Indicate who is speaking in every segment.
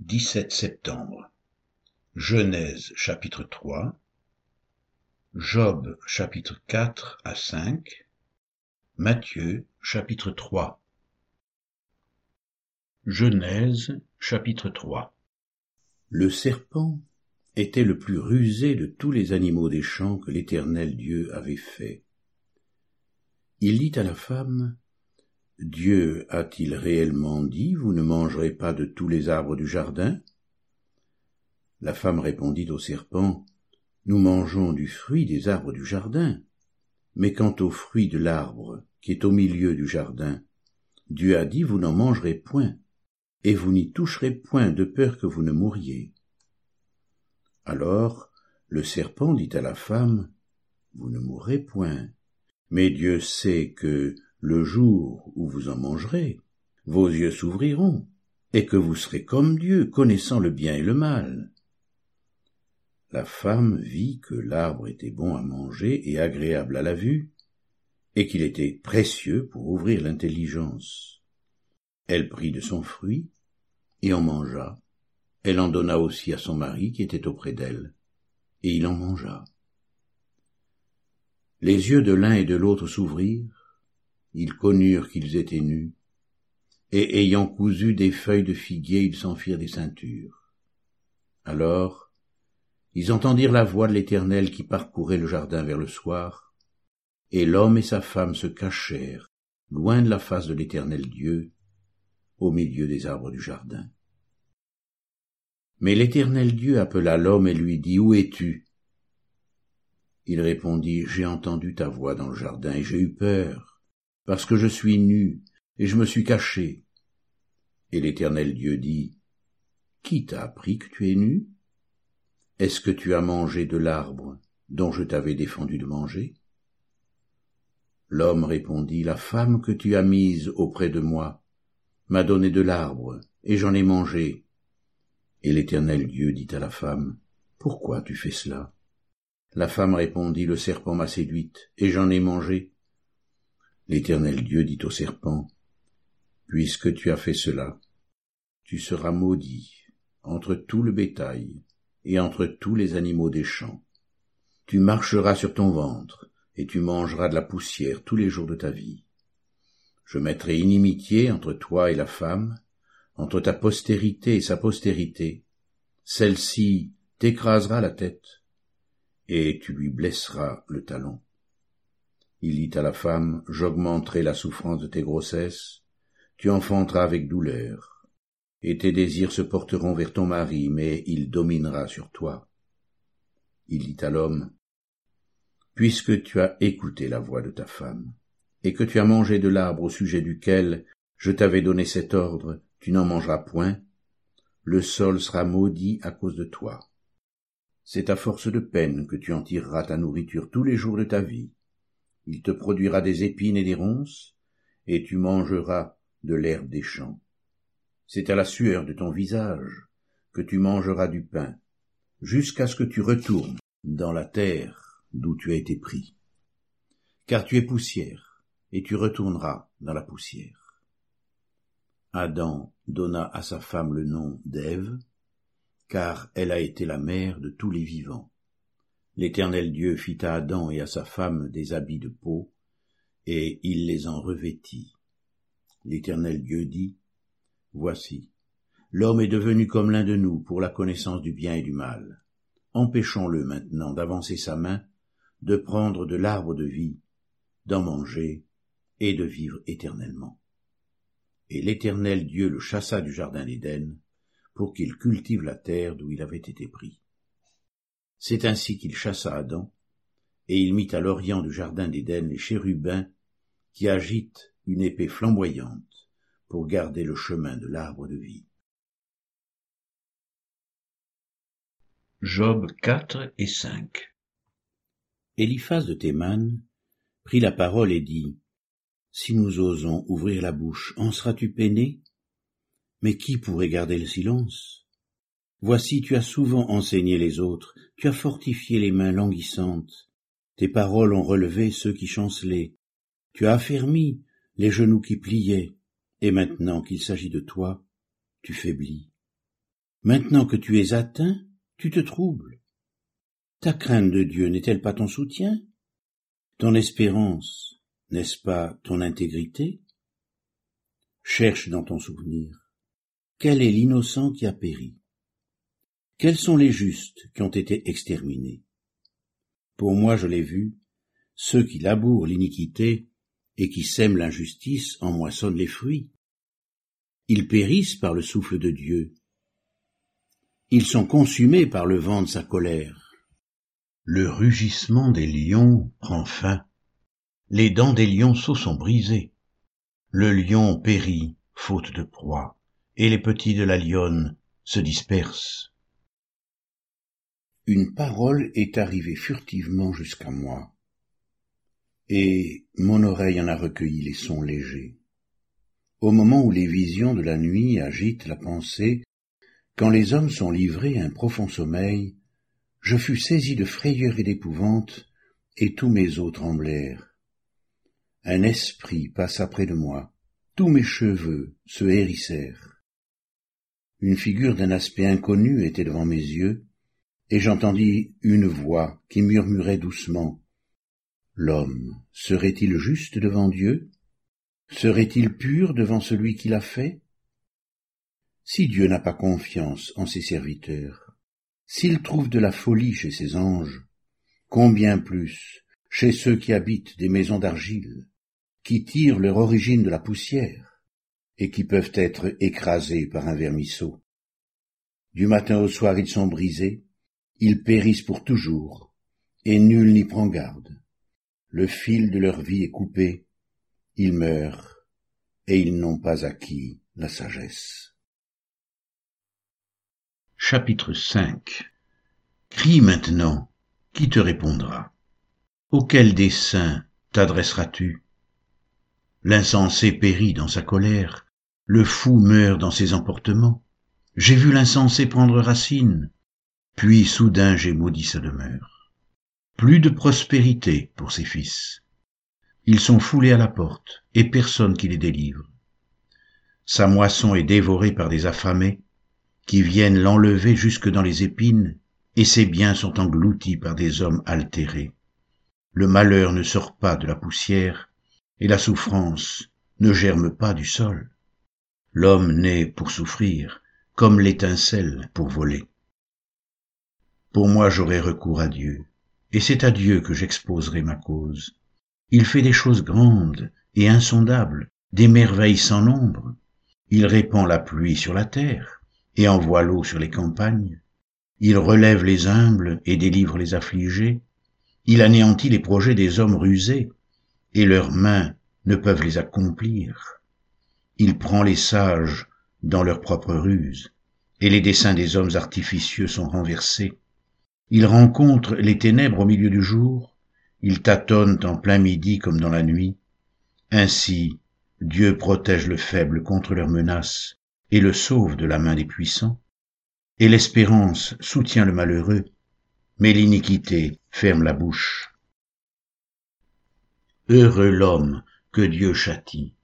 Speaker 1: 17 septembre. Genèse chapitre 3. Job chapitre 4 à 5. Matthieu chapitre 3. Genèse chapitre 3.
Speaker 2: Le serpent était le plus rusé de tous les animaux des champs que l'Éternel Dieu avait fait. Il dit à la femme, Dieu a-t-il réellement dit, vous ne mangerez pas de tous les arbres du jardin? La femme répondit au serpent, Nous mangeons du fruit des arbres du jardin, mais quant au fruit de l'arbre qui est au milieu du jardin, Dieu a dit, vous n'en mangerez point, et vous n'y toucherez point de peur que vous ne mouriez. Alors le serpent dit à la femme, Vous ne mourrez point, mais Dieu sait que le jour où vous en mangerez, vos yeux s'ouvriront, et que vous serez comme Dieu, connaissant le bien et le mal. La femme vit que l'arbre était bon à manger et agréable à la vue, et qu'il était précieux pour ouvrir l'intelligence. Elle prit de son fruit, et en mangea. Elle en donna aussi à son mari qui était auprès d'elle, et il en mangea. Les yeux de l'un et de l'autre s'ouvrirent, ils connurent qu'ils étaient nus, et ayant cousu des feuilles de figuier, ils s'en firent des ceintures. Alors, ils entendirent la voix de l'Éternel qui parcourait le jardin vers le soir, et l'homme et sa femme se cachèrent, loin de la face de l'Éternel Dieu, au milieu des arbres du jardin. Mais l'Éternel Dieu appela l'homme et lui dit, Où es-tu? Il répondit, J'ai entendu ta voix dans le jardin et j'ai eu peur parce que je suis nu, et je me suis caché. Et l'Éternel Dieu dit, Qui t'a appris que tu es nu? Est-ce que tu as mangé de l'arbre dont je t'avais défendu de manger? L'homme répondit, La femme que tu as mise auprès de moi m'a donné de l'arbre, et j'en ai mangé. Et l'Éternel Dieu dit à la femme, Pourquoi tu fais cela? La femme répondit, Le serpent m'a séduite, et j'en ai mangé. L'Éternel Dieu dit au serpent, Puisque tu as fait cela, tu seras maudit entre tout le bétail et entre tous les animaux des champs. Tu marcheras sur ton ventre, et tu mangeras de la poussière tous les jours de ta vie. Je mettrai inimitié entre toi et la femme, entre ta postérité et sa postérité. Celle-ci t'écrasera la tête, et tu lui blesseras le talon. Il dit à la femme, J'augmenterai la souffrance de tes grossesses, tu enfanteras avec douleur, et tes désirs se porteront vers ton mari, mais il dominera sur toi. Il dit à l'homme, Puisque tu as écouté la voix de ta femme, et que tu as mangé de l'arbre au sujet duquel je t'avais donné cet ordre, tu n'en mangeras point, le sol sera maudit à cause de toi. C'est à force de peine que tu en tireras ta nourriture tous les jours de ta vie il te produira des épines et des ronces, et tu mangeras de l'herbe des champs. C'est à la sueur de ton visage que tu mangeras du pain, jusqu'à ce que tu retournes dans la terre d'où tu as été pris. Car tu es poussière, et tu retourneras dans la poussière. Adam donna à sa femme le nom d'Ève, car elle a été la mère de tous les vivants. L'Éternel Dieu fit à Adam et à sa femme des habits de peau, et il les en revêtit. L'Éternel Dieu dit, Voici, l'homme est devenu comme l'un de nous pour la connaissance du bien et du mal. Empêchons-le maintenant d'avancer sa main, de prendre de l'arbre de vie, d'en manger et de vivre éternellement. Et l'Éternel Dieu le chassa du jardin d'Éden pour qu'il cultive la terre d'où il avait été pris. C'est ainsi qu'il chassa Adam, et il mit à l'orient du jardin d'Éden les chérubins qui agitent une épée flamboyante pour garder le chemin de l'arbre de vie.
Speaker 1: Job 4 et 5
Speaker 2: Eliphaz de Théman prit la parole et dit, Si nous osons ouvrir la bouche, en seras-tu peiné? Mais qui pourrait garder le silence? Voici tu as souvent enseigné les autres, tu as fortifié les mains languissantes, tes paroles ont relevé ceux qui chancelaient, tu as affermi les genoux qui pliaient, et maintenant qu'il s'agit de toi, tu faiblis. Maintenant que tu es atteint, tu te troubles. Ta crainte de Dieu n'est-elle pas ton soutien? Ton espérance, n'est-ce pas ton intégrité? Cherche dans ton souvenir. Quel est l'innocent qui a péri? Quels sont les justes qui ont été exterminés? Pour moi, je l'ai vu, ceux qui labourent l'iniquité et qui sèment l'injustice en moissonnent les fruits. Ils périssent par le souffle de Dieu. Ils sont consumés par le vent de sa colère.
Speaker 1: Le rugissement des lions prend fin. Les dents des lionceaux sont brisées. Le lion périt, faute de proie, et les petits de la lionne se dispersent.
Speaker 2: Une parole est arrivée furtivement jusqu'à moi et mon oreille en a recueilli les sons légers. Au moment où les visions de la nuit agitent la pensée, quand les hommes sont livrés à un profond sommeil, je fus saisi de frayeur et d'épouvante, et tous mes os tremblèrent. Un esprit passa près de moi, tous mes cheveux se hérissèrent. Une figure d'un aspect inconnu était devant mes yeux, et j'entendis une voix qui murmurait doucement L'homme serait-il juste devant Dieu? Serait-il pur devant celui qui l'a fait? Si Dieu n'a pas confiance en ses serviteurs, s'il trouve de la folie chez ses anges, combien plus chez ceux qui habitent des maisons d'argile, qui tirent leur origine de la poussière, et qui peuvent être écrasés par un vermisseau. Du matin au soir ils sont brisés, ils périssent pour toujours, et nul n'y prend garde le fil de leur vie est coupé, ils meurent, et ils n'ont pas acquis la sagesse.
Speaker 1: Chapitre 5 Crie maintenant, qui te répondra? Auquel des saints t'adresseras-tu? L'insensé périt dans sa colère, le fou meurt dans ses emportements. J'ai vu l'insensé prendre racine, puis soudain j'ai maudit sa demeure plus de prospérité pour ses fils. Ils sont foulés à la porte, et personne qui les délivre. Sa moisson est dévorée par des affamés, qui viennent l'enlever jusque dans les épines, et ses biens sont engloutis par des hommes altérés. Le malheur ne sort pas de la poussière, et la souffrance ne germe pas du sol. L'homme naît pour souffrir, comme l'étincelle pour voler. Pour moi j'aurai recours à Dieu, et c'est à Dieu que j'exposerai ma cause. Il fait des choses grandes et insondables, des merveilles sans nombre. Il répand la pluie sur la terre et envoie l'eau sur les campagnes. Il relève les humbles et délivre les affligés. Il anéantit les projets des hommes rusés, et leurs mains ne peuvent les accomplir. Il prend les sages dans leur propre ruse, et les desseins des hommes artificieux sont renversés. Il rencontre les ténèbres au milieu du jour, il tâtonne en plein midi comme dans la nuit. Ainsi, Dieu protège le faible contre leurs menaces et le sauve de la main des puissants. Et l'espérance soutient le malheureux, mais l'iniquité ferme la bouche. Heureux l'homme que Dieu châtie.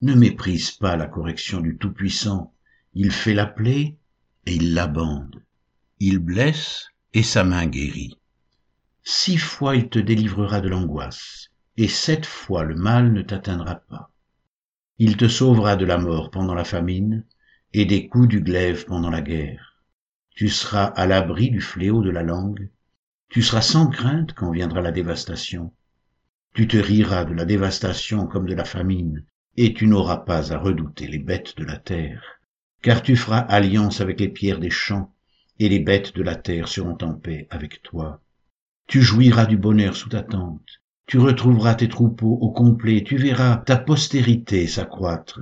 Speaker 1: Ne méprise pas la correction du Tout-Puissant. Il fait la plaie et il l'abande. Il blesse et sa main guérit. Six fois il te délivrera de l'angoisse, et sept fois le mal ne t'atteindra pas. Il te sauvera de la mort pendant la famine, et des coups du glaive pendant la guerre. Tu seras à l'abri du fléau de la langue, tu seras sans crainte quand viendra la dévastation. Tu te riras de la dévastation comme de la famine, et tu n'auras pas à redouter les bêtes de la terre, car tu feras alliance avec les pierres des champs, et les bêtes de la terre seront en paix avec toi. Tu jouiras du bonheur sous ta tente, tu retrouveras tes troupeaux au complet, tu verras ta postérité s'accroître,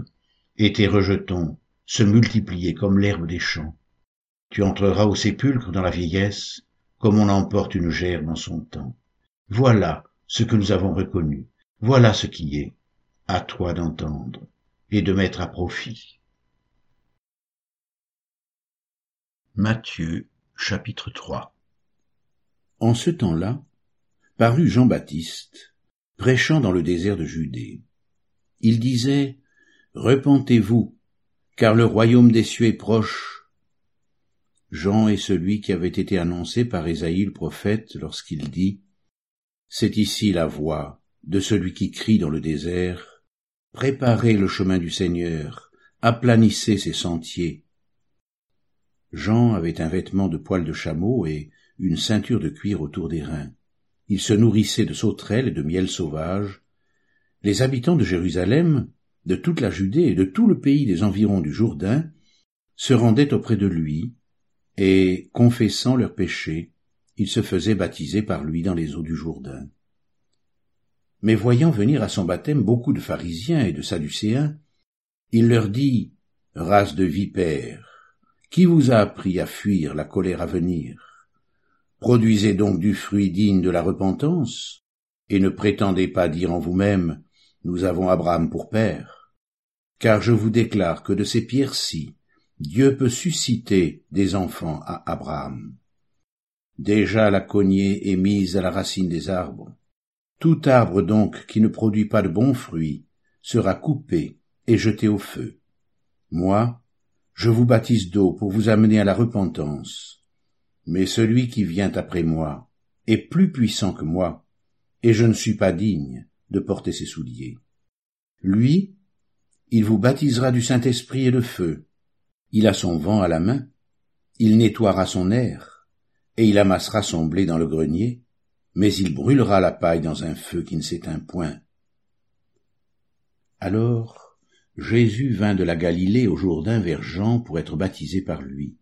Speaker 1: et tes rejetons se multiplier comme l'herbe des champs. Tu entreras au sépulcre dans la vieillesse, comme on emporte une gerbe en son temps. Voilà ce que nous avons reconnu, voilà ce qui est, à toi d'entendre et de mettre à profit. Matthieu chapitre 3
Speaker 2: En ce temps-là, parut Jean-Baptiste, prêchant dans le désert de Judée. Il disait, Repentez-vous, car le royaume des cieux est proche. Jean est celui qui avait été annoncé par Ésaïe le prophète lorsqu'il dit C'est ici la voix de celui qui crie dans le désert Préparez le chemin du Seigneur, aplanissez ses sentiers. Jean avait un vêtement de poil de chameau et une ceinture de cuir autour des reins. Il se nourrissait de sauterelles et de miel sauvage. Les habitants de Jérusalem, de toute la Judée et de tout le pays des environs du Jourdain se rendaient auprès de lui, et, confessant leurs péchés, ils se faisaient baptiser par lui dans les eaux du Jourdain. Mais voyant venir à son baptême beaucoup de pharisiens et de sadducéens, il leur dit, Race de vipères, qui vous a appris à fuir la colère à venir? Produisez donc du fruit digne de la repentance, et ne prétendez pas dire en vous-même, Nous avons Abraham pour père. Car je vous déclare que de ces pierres-ci, Dieu peut susciter des enfants à Abraham. Déjà la cognée est mise à la racine des arbres. Tout arbre donc qui ne produit pas de bons fruits sera coupé et jeté au feu. Moi, je vous baptise d'eau pour vous amener à la repentance. Mais celui qui vient après moi est plus puissant que moi, et je ne suis pas digne de porter ses souliers. Lui, il vous baptisera du Saint-Esprit et de feu. Il a son vent à la main, il nettoiera son air, et il amassera son blé dans le grenier, mais il brûlera la paille dans un feu qui ne s'éteint point. Alors Jésus vint de la Galilée au Jourdain vers Jean pour être baptisé par lui.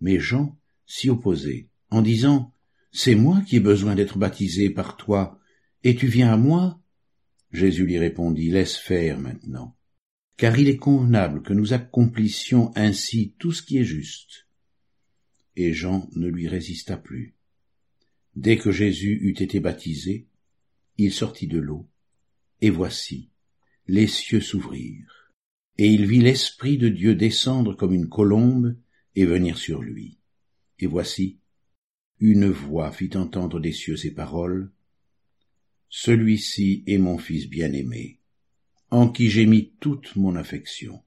Speaker 2: Mais Jean s'y opposait, en disant, C'est moi qui ai besoin d'être baptisé par toi, et tu viens à moi? Jésus lui répondit, Laisse faire maintenant car il est convenable que nous accomplissions ainsi tout ce qui est juste. Et Jean ne lui résista plus. Dès que Jésus eut été baptisé, il sortit de l'eau, et voici, les cieux s'ouvrirent, et il vit l'Esprit de Dieu descendre comme une colombe et venir sur lui. Et voici, une voix fit entendre des cieux ces paroles, Celui-ci est mon Fils bien-aimé, en qui j'ai mis toute mon affection.